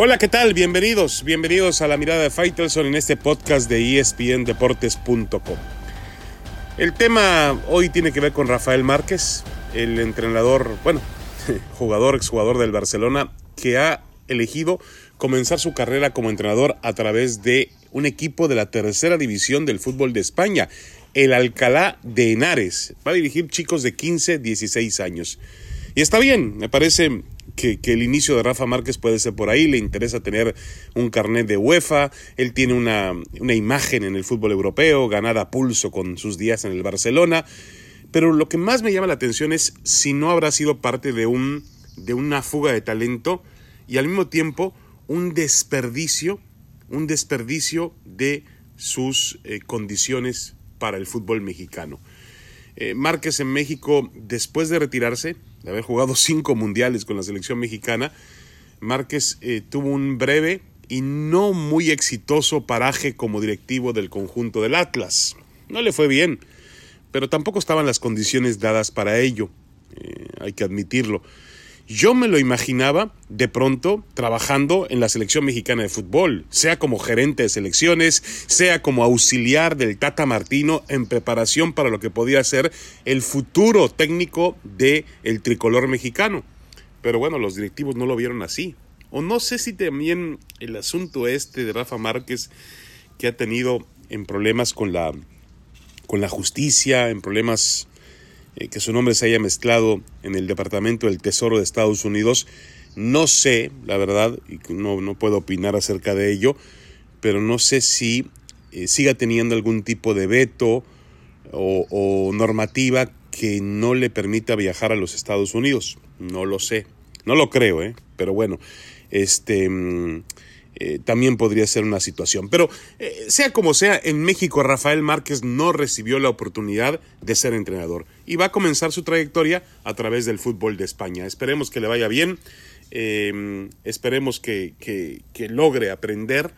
Hola, ¿qué tal? Bienvenidos, bienvenidos a la mirada de Faitelson en este podcast de espndeportes.com. El tema hoy tiene que ver con Rafael Márquez, el entrenador, bueno, jugador, exjugador del Barcelona, que ha elegido comenzar su carrera como entrenador a través de un equipo de la tercera división del fútbol de España, el Alcalá de Henares. Va a dirigir chicos de 15, 16 años. Y está bien, me parece que, el inicio de Rafa Márquez puede ser por ahí, le interesa tener un carnet de UEFA, él tiene una, una imagen en el fútbol europeo, ganada a pulso con sus días en el Barcelona, pero lo que más me llama la atención es si no habrá sido parte de, un, de una fuga de talento y al mismo tiempo un desperdicio, un desperdicio de sus eh, condiciones para el fútbol mexicano. Eh, Márquez en México, después de retirarse, de haber jugado cinco mundiales con la selección mexicana, Márquez eh, tuvo un breve y no muy exitoso paraje como directivo del conjunto del Atlas. No le fue bien, pero tampoco estaban las condiciones dadas para ello, eh, hay que admitirlo. Yo me lo imaginaba de pronto trabajando en la selección mexicana de fútbol, sea como gerente de selecciones, sea como auxiliar del Tata Martino en preparación para lo que podía ser el futuro técnico del el tricolor mexicano. Pero bueno, los directivos no lo vieron así. O no sé si también el asunto este de Rafa Márquez que ha tenido en problemas con la con la justicia, en problemas eh, que su nombre se haya mezclado en el Departamento del Tesoro de Estados Unidos. No sé, la verdad, y no, no puedo opinar acerca de ello, pero no sé si eh, siga teniendo algún tipo de veto o, o, normativa que no le permita viajar a los Estados Unidos. No lo sé. No lo creo, ¿eh? Pero bueno, este... Eh, también podría ser una situación. Pero eh, sea como sea, en México Rafael Márquez no recibió la oportunidad de ser entrenador y va a comenzar su trayectoria a través del fútbol de España. Esperemos que le vaya bien, eh, esperemos que, que logre aprender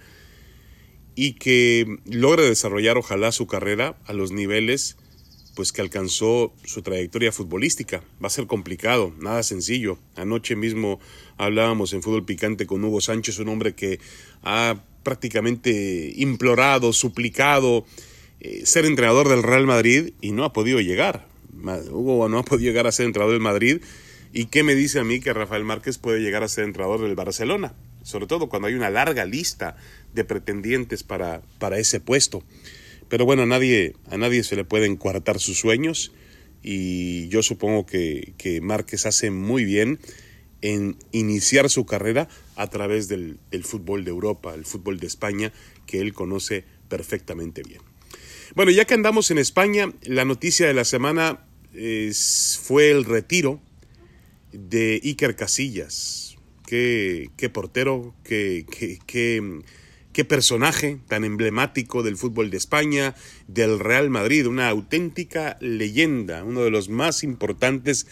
y que logre desarrollar ojalá su carrera a los niveles pues que alcanzó su trayectoria futbolística. Va a ser complicado, nada sencillo. Anoche mismo hablábamos en Fútbol Picante con Hugo Sánchez, un hombre que ha prácticamente implorado, suplicado eh, ser entrenador del Real Madrid y no ha podido llegar. Hugo no ha podido llegar a ser entrenador del Madrid. ¿Y qué me dice a mí que Rafael Márquez puede llegar a ser entrenador del Barcelona? Sobre todo cuando hay una larga lista de pretendientes para, para ese puesto. Pero bueno, a nadie, a nadie se le pueden coartar sus sueños y yo supongo que, que Márquez hace muy bien en iniciar su carrera a través del, fútbol de Europa, el fútbol de España, que él conoce perfectamente bien. Bueno, ya que andamos en España, la noticia de la semana fue el retiro de Iker Casillas. Qué, portero, qué personaje tan emblemático del fútbol de España, del Real Madrid, una auténtica leyenda, uno de los más importantes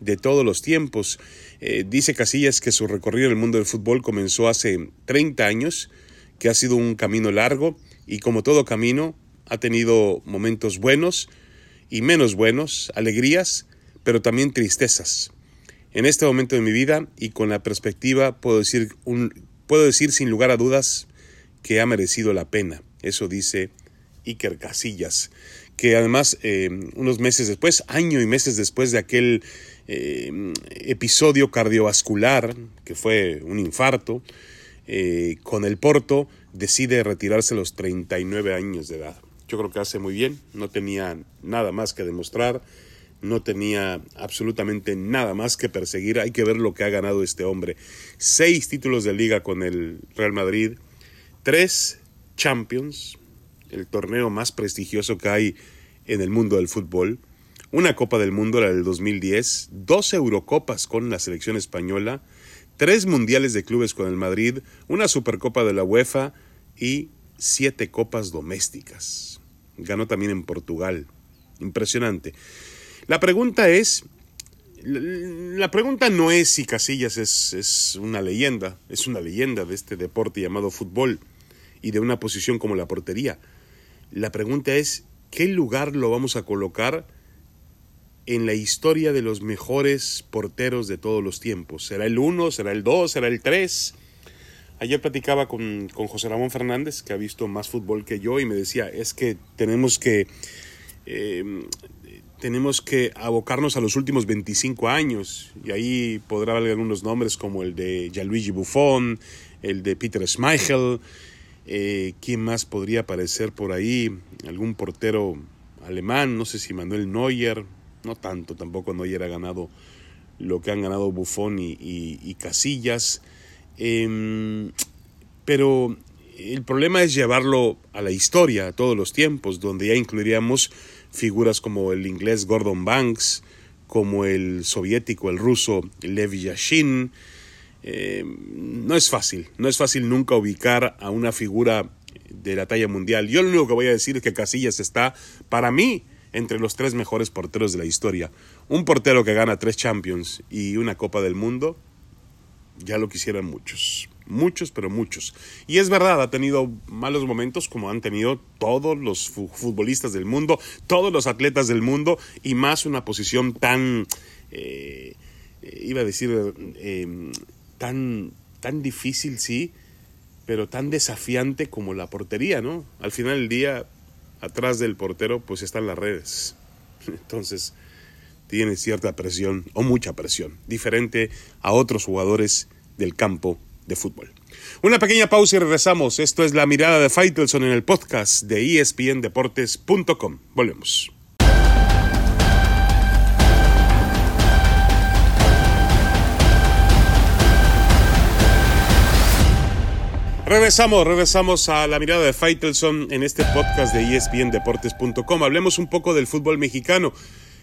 de todos los tiempos. Eh, dice Casillas que su recorrido en el mundo del fútbol comenzó hace 30 años, que ha sido un camino largo y como todo camino ha tenido momentos buenos y menos buenos, alegrías, pero también tristezas. En este momento de mi vida y con la perspectiva puedo decir, puedo decir sin lugar a dudas que ha merecido la pena. Eso dice Iker Casillas, que además eh, unos meses después, año y meses después de aquel eh, episodio cardiovascular, que fue un infarto, eh, con el Porto decide retirarse a los 39 años de edad. Yo creo que hace muy bien, no tenía nada más que demostrar, no tenía absolutamente nada más que perseguir. Hay que ver lo que ha ganado este hombre. Seis títulos de liga con el Real Madrid, tres Champions, el torneo más prestigioso que hay en el mundo del fútbol, una Copa del Mundo, la del 2010, dos Eurocopas con la selección española, tres Mundiales de Clubes con el Madrid, una Supercopa de la UEFA y siete Copas domésticas. Ganó también en Portugal. Impresionante. La pregunta es, la pregunta no es si Casillas es, es una leyenda, es una leyenda de este deporte llamado fútbol y de una posición como la portería. La pregunta es, ¿qué lugar lo vamos a colocar en la historia de los mejores porteros de todos los tiempos? ¿Será el 1? ¿Será el 2? ¿Será el 3? Ayer platicaba con, con, José Ramón Fernández, que ha visto más fútbol que yo, y me decía, es que tenemos que, eh, tenemos que abocarnos a los últimos 25 años, y ahí podrá haber algunos nombres como el de Gianluigi Buffon, el de Peter Schmeichel, eh, ¿quién más podría aparecer por ahí? Algún portero alemán, no sé si Manuel Neuer, no tanto, tampoco Neuer ha ganado lo que han ganado Buffon y, Casillas. Em, pero el problema es llevarlo a la historia, a todos los tiempos, donde ya incluiríamos figuras como el inglés Gordon Banks, como el soviético, el ruso Lev Yashin. Em, no es fácil, no es fácil nunca ubicar a una figura de la talla mundial. Yo lo único que voy a decir es que Casillas está, para mí, entre los tres mejores porteros de la historia. Un portero que gana tres Champions y una Copa del Mundo, ya lo quisieran muchos. Muchos, pero muchos. Y es verdad, ha tenido malos momentos como han tenido todos los futbolistas del mundo, todos los atletas del mundo, y más una posición tan, eh, iba a decir, eh, tan, tan difícil, sí, pero tan desafiante como la portería, ¿no? Al final del día, atrás del portero pues están las redes. Entonces tiene cierta presión o mucha presión, diferente a otros jugadores del campo de fútbol. Una pequeña pausa y regresamos. Esto es la mirada de Faitelson en el podcast de espndeportes.com. Volvemos. Regresamos, regresamos a la mirada de Faitelson en este podcast de espndeportes.com. Hablemos un poco del fútbol mexicano.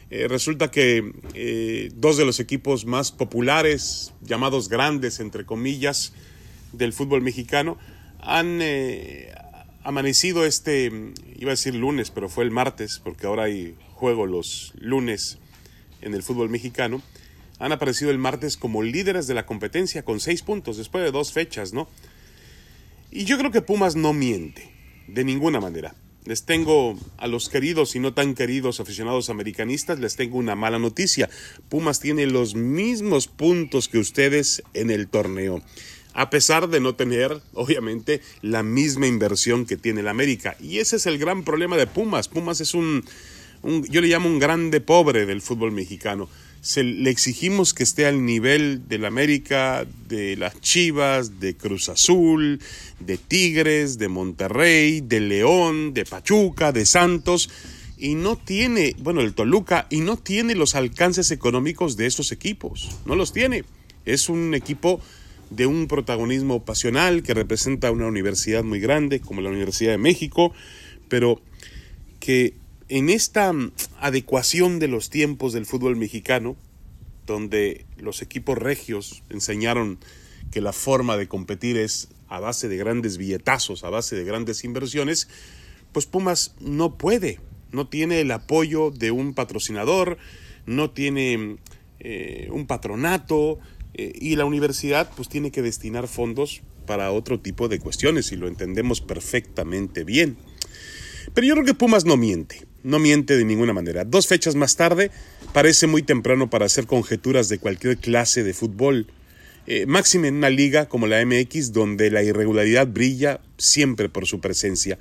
Eh, resulta que eh, dos de los equipos más populares, llamados grandes, entre comillas, del fútbol mexicano, han eh, amanecido este, iba a decir lunes, pero fue el martes, porque ahora hay juego los lunes en el fútbol mexicano, han aparecido el martes como líderes de la competencia con seis puntos después de dos fechas, ¿no? Y yo creo que Pumas no miente, de ninguna manera. Les tengo a los queridos y no tan queridos aficionados americanistas, les tengo una mala noticia. Pumas tiene los mismos puntos que ustedes en el torneo, a pesar de no tener, obviamente, la misma inversión que tiene el América. Y ese es el gran problema de Pumas. Pumas es un, un yo le llamo un grande pobre del fútbol mexicano se le exigimos que esté al nivel del América, de las Chivas, de Cruz Azul, de Tigres, de Monterrey, de León, de Pachuca, de Santos, y no tiene, bueno, el Toluca, y no tiene los alcances económicos de esos equipos, no los tiene. Es un equipo de un protagonismo pasional que representa una universidad muy grande como la Universidad de México, pero que en esta mm, adecuación de los tiempos del fútbol mexicano, donde los equipos regios enseñaron que la forma de competir es a base de grandes billetazos, a base de grandes inversiones, pues Pumas no puede, no tiene el apoyo de un patrocinador, no tiene eh, un patronato eh, y la universidad pues tiene que destinar fondos para otro tipo de cuestiones y lo entendemos perfectamente bien. Pero yo creo que Pumas no miente no miente de ninguna manera. Dos fechas más tarde parece muy temprano para hacer conjeturas de cualquier clase de fútbol. Eh, máxime en una liga como la MX donde la irregularidad brilla siempre por su presencia.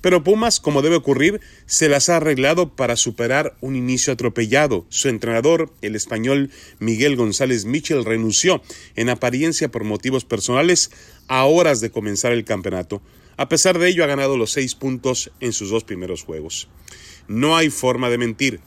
Pero Pumas, como debe ocurrir, se las ha arreglado para superar un inicio atropellado. Su entrenador, el español Miguel González Michel, renunció, en apariencia por motivos personales, a horas de comenzar el campeonato. A pesar de ello, ha ganado los seis puntos en sus dos primeros juegos. No hay forma de mentir.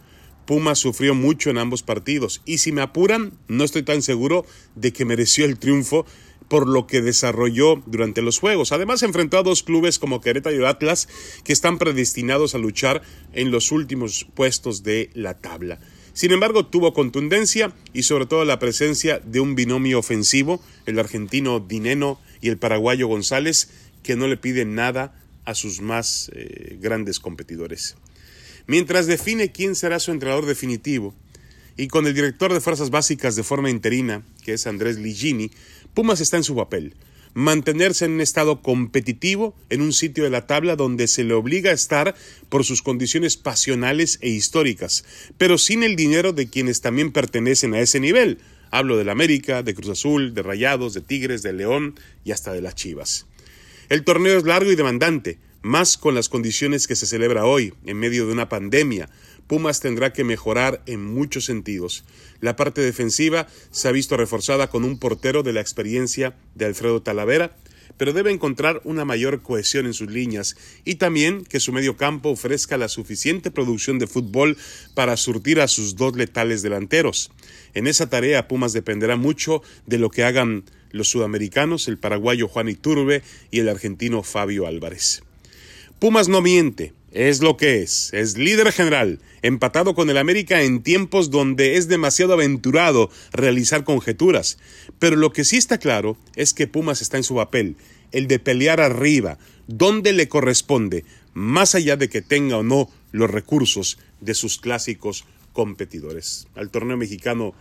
Pumas sufrió mucho en ambos partidos y si me apuran, no estoy tan seguro de que mereció el triunfo por lo que desarrolló durante los juegos. Además, enfrentó a dos clubes como Querétaro y Atlas que están predestinados a luchar en los últimos puestos de la tabla. Sin embargo, tuvo contundencia y sobre todo la presencia de un binomio ofensivo, el argentino Dineno y el paraguayo González, que no le piden nada a sus más eh, grandes competidores mientras define quién será su entrenador definitivo. Y con el director de Fuerzas Básicas de forma interina, que es Andrés Ligini, Pumas está en su papel. Mantenerse en un estado competitivo en un sitio de la tabla donde se le obliga a estar por sus condiciones pasionales e históricas, pero sin el dinero de quienes también pertenecen a ese nivel, Hablo del América, de Cruz Azul, de Rayados, de Tigres, de León y hasta de las Chivas. El torneo es largo y demandante, más con las condiciones que se celebra hoy, en medio de una pandemia. Pumas tendrá que mejorar en muchos sentidos. La parte defensiva se ha visto reforzada con un portero de la experiencia de Alfredo Talavera, pero debe encontrar una mayor cohesión en sus líneas y también que su medio campo ofrezca la suficiente producción de fútbol para surtir a sus dos letales delanteros. En esa tarea Pumas dependerá mucho de lo que hagan los sudamericanos, el paraguayo Juan Iturbe y el argentino Fabio Álvarez. Pumas no miente, es lo que es, es líder general, empatado con el América en tiempos donde es demasiado aventurado realizar conjeturas, pero lo que sí está claro es que Pumas está en su papel, el de pelear arriba, donde le corresponde, más allá de que tenga o no los recursos de sus clásicos competidores. Al torneo mexicano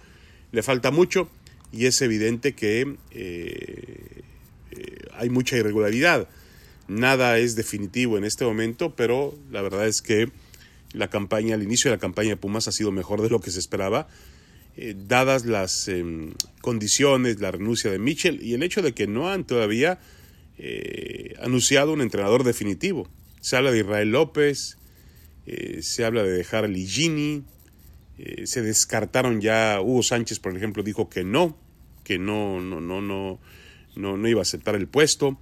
le falta mucho y es evidente que eh, eh, hay mucha irregularidad Nada es definitivo en este momento, pero la verdad es que la campaña, el inicio de la campaña de Pumas ha sido mejor de lo que se esperaba, eh, dadas las em, condiciones, la renuncia de Mitchell y el hecho de que no han todavía eh, anunciado un entrenador definitivo. Se habla de Israel López, eh, se habla de dejar a Ligini, se descartaron ya, Hugo Sánchez, por ejemplo, dijo que no, que no, no, no, no, no, no iba a aceptar el puesto.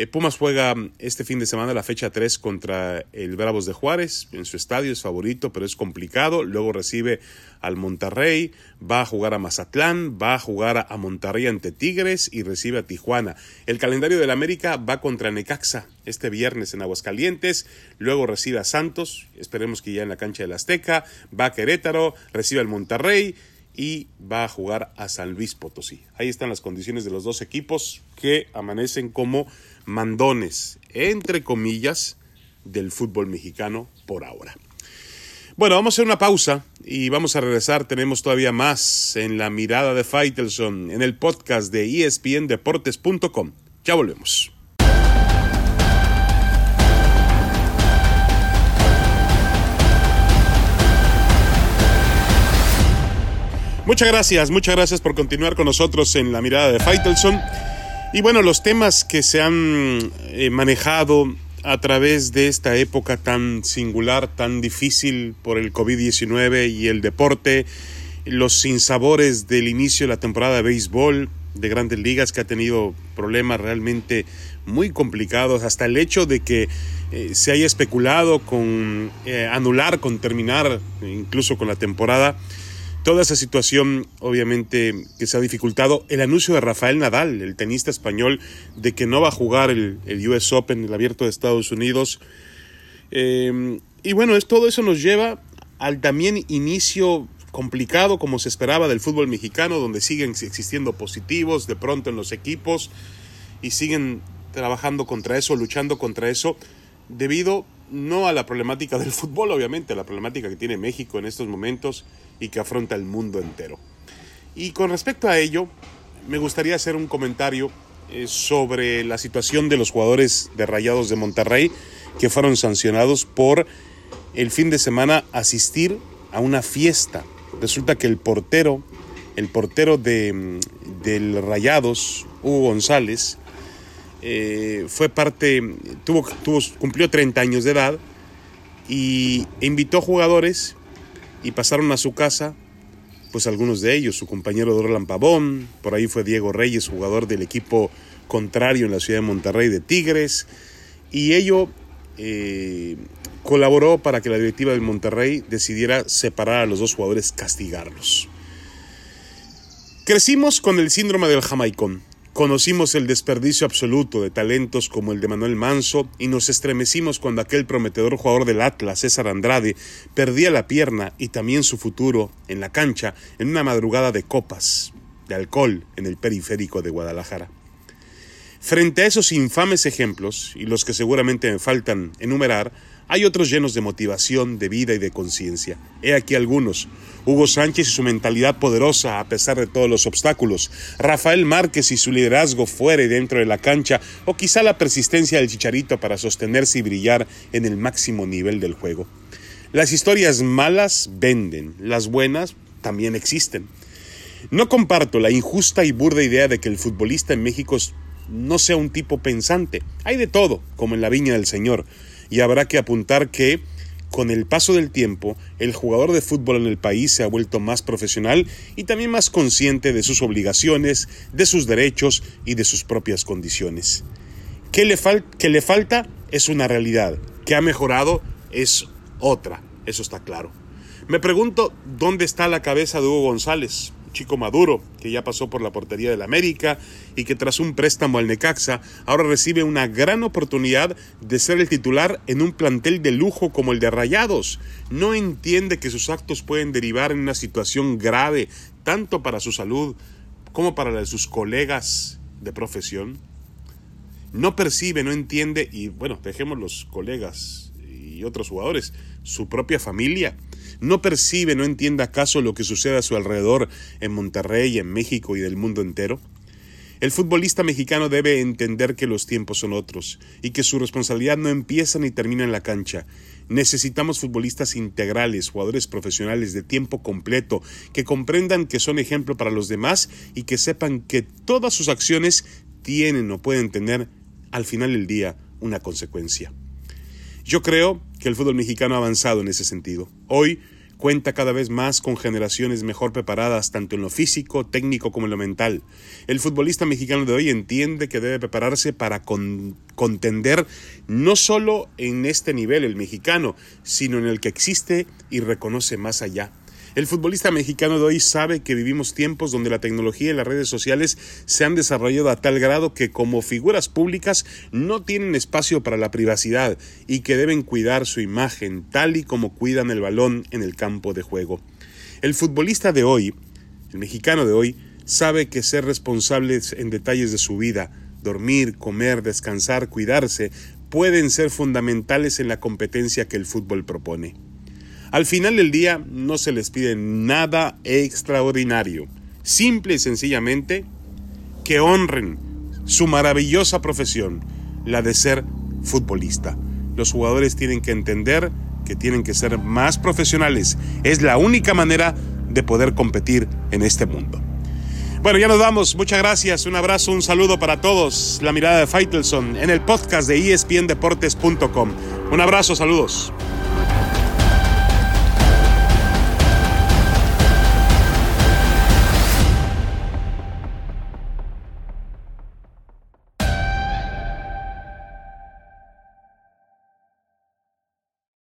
Eh, Pumas juega este fin de semana la fecha 3 contra el Bravos de Juárez en su estadio, es favorito, pero es complicado. Luego recibe al Monterrey, va a jugar a Mazatlán, va a jugar a Monterrey ante Tigres y recibe a Tijuana. El calendario del América va contra Necaxa este viernes en Aguascalientes, luego recibe a Santos, esperemos que ya en la cancha del Azteca, va a Querétaro, recibe al Monterrey y va a jugar a San Luis Potosí. Ahí están las condiciones de los dos equipos que amanecen como mandones, entre comillas, del fútbol mexicano por ahora. Bueno, vamos a hacer una pausa y vamos a regresar. Tenemos todavía más en la mirada de Faitelson en el podcast de espndeportes.com. Ya volvemos. Muchas gracias, muchas gracias por continuar con nosotros en la mirada de Faitelson. Y bueno, los temas que se han eh, manejado a través de esta época tan singular, tan difícil por el COVID-19 y el deporte, los sinsabores del inicio de la temporada de béisbol de grandes ligas que ha tenido problemas realmente muy complicados, hasta el hecho de que eh, se haya especulado con eh, anular, con terminar incluso con la temporada Toda esa situación, obviamente, que se ha dificultado. El anuncio de Rafael Nadal, el tenista español, de que no va a jugar el, US Open, el abierto de Estados Unidos. Eh, y bueno, es, todo eso nos lleva al también inicio complicado, como se esperaba, del fútbol mexicano, donde siguen existiendo positivos de pronto en los equipos y siguen trabajando contra eso, luchando contra eso, debido no a la problemática del fútbol, obviamente, a la problemática que tiene México en estos momentos y que afronta el mundo entero. Y con respecto a ello, me gustaría hacer un comentario eh, sobre la situación de los jugadores de Rayados de Monterrey que fueron sancionados por el fin de semana asistir a una fiesta. Resulta que el portero, el portero de, mm, del Rayados, Hugo González, eh, fue parte, tuvo, cumplió 30 años de edad y invitó jugadores y pasaron a su casa, pues algunos de ellos, su compañero Dorlan Pavón, por ahí fue Diego Reyes, jugador del equipo contrario en la ciudad de Monterrey de Tigres, y ello eh, colaboró para que la directiva del Monterrey decidiera separar a los dos jugadores, castigarlos. Crecimos con el síndrome del jamaicón. Conocimos el desperdicio absoluto de talentos como el de Manuel Manso y nos estremecimos cuando aquel prometedor jugador del Atlas, César Andrade, perdía la pierna y también su futuro en la cancha en una madrugada de copas, de alcohol en el periférico de Guadalajara. Frente a esos infames ejemplos, y los que seguramente me faltan enumerar, hay otros llenos de motivación, de vida y de conciencia. He aquí algunos. Hugo Sánchez y su mentalidad poderosa a pesar de todos los obstáculos. Rafael Márquez y su liderazgo fuera y dentro de la cancha. O quizá la persistencia del Chicharito para sostenerse y brillar en el máximo nivel del juego. Las historias malas venden, las buenas también existen. No comparto la injusta y burda idea de que el futbolista en México no sea un tipo pensante. Hay de todo, como en la viña del Señor, y habrá que apuntar que con el paso del tiempo, el jugador de fútbol en el país se ha vuelto más profesional y también más consciente de sus obligaciones, de sus derechos y de sus propias condiciones. ¿Qué le, que le falta? Es una realidad. ¿Que ha mejorado? Es otra. Eso está claro. Me pregunto dónde está la cabeza de Hugo González chico maduro, que ya pasó por la portería del América y que tras un préstamo al Necaxa ahora recibe una gran oportunidad de ser el titular en un plantel de lujo como el de Rayados. No entiende que sus actos pueden derivar en una situación grave, tanto para su salud como para la de sus colegas de profesión. No percibe, no entiende, y bueno, dejemos los colegas y otros jugadores, su propia familia ¿No percibe, no entiende acaso lo que sucede a su alrededor en Monterrey, en México y del mundo entero? El futbolista mexicano debe entender que los tiempos son otros y que su responsabilidad no empieza ni termina en la cancha. Necesitamos futbolistas integrales, jugadores profesionales de tiempo completo, que comprendan que son ejemplo para los demás y que sepan que todas sus acciones tienen o pueden tener al final del día una consecuencia. Yo creo que el fútbol mexicano ha avanzado en ese sentido. Hoy cuenta cada vez más con generaciones mejor preparadas tanto en lo físico, técnico como en lo mental. El futbolista mexicano de hoy entiende que debe prepararse para contender no solo en este nivel el mexicano, sino en el que existe y reconoce más allá. El futbolista mexicano de hoy sabe que vivimos tiempos donde la tecnología y las redes sociales se han desarrollado a tal grado que como figuras públicas no tienen espacio para la privacidad y que deben cuidar su imagen tal y como cuidan el balón en el campo de juego. El futbolista de hoy, el mexicano de hoy, sabe que ser responsables en detalles de su vida, dormir, comer, descansar, cuidarse, pueden ser fundamentales en la competencia que el fútbol propone. Al final del día no se les pide nada extraordinario, simple y sencillamente que honren su maravillosa profesión, la de ser futbolista. Los jugadores tienen que entender que tienen que ser más profesionales. Es la única manera de poder competir en este mundo. Bueno, ya nos vamos. Muchas gracias. Un abrazo, un saludo para todos. La mirada de Faitelson en el podcast de espndeportes.com. Un abrazo, saludos.